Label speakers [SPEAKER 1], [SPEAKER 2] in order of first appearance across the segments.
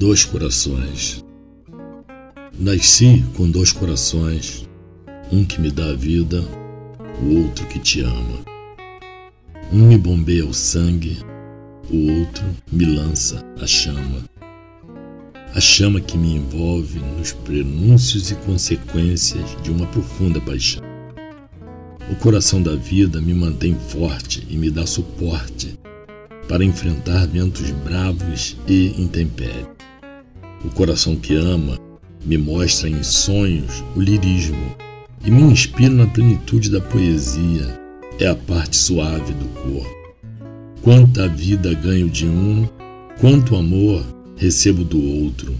[SPEAKER 1] Dois corações. Nasci com dois corações, um que me dá a vida, o outro que te ama. Um me bombeia o sangue, o outro me lança a chama. A chama que me envolve nos prenúncios e consequências de uma profunda paixão. O coração da vida me mantém forte e me dá suporte para enfrentar ventos bravos e intempéries. O coração que ama me mostra em sonhos o lirismo e me inspira na plenitude da poesia. É a parte suave do corpo. Quanta vida ganho de um, quanto amor recebo do outro.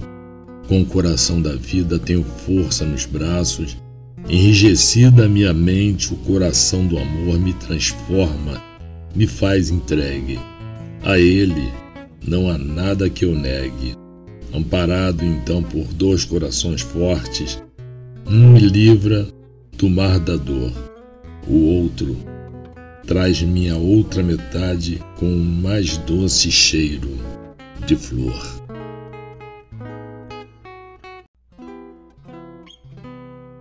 [SPEAKER 1] Com o coração da vida tenho força nos braços Enrijecida a minha mente, o coração do amor me transforma, me faz entregue. A Ele não há nada que eu negue. Amparado então por dois corações fortes, um me livra do mar da dor, o outro traz minha outra metade com o mais doce cheiro de flor.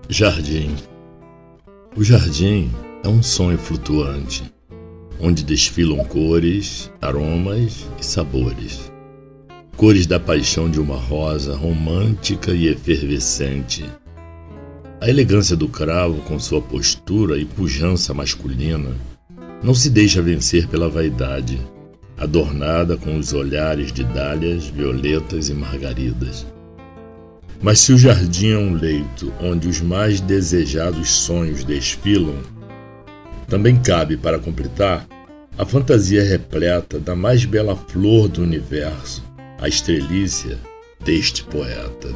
[SPEAKER 1] Jardim. O jardim é um sonho flutuante, onde desfilam cores, aromas e sabores. Cores da paixão de uma rosa romântica e efervescente. A elegância do cravo, com sua postura e pujança masculina, não se deixa vencer pela vaidade, adornada com os olhares de dálias, violetas e margaridas. Mas se o jardim é um leito onde os mais desejados sonhos desfilam, também cabe, para completar, a fantasia repleta da mais bela flor do universo, a estrelícia deste poeta.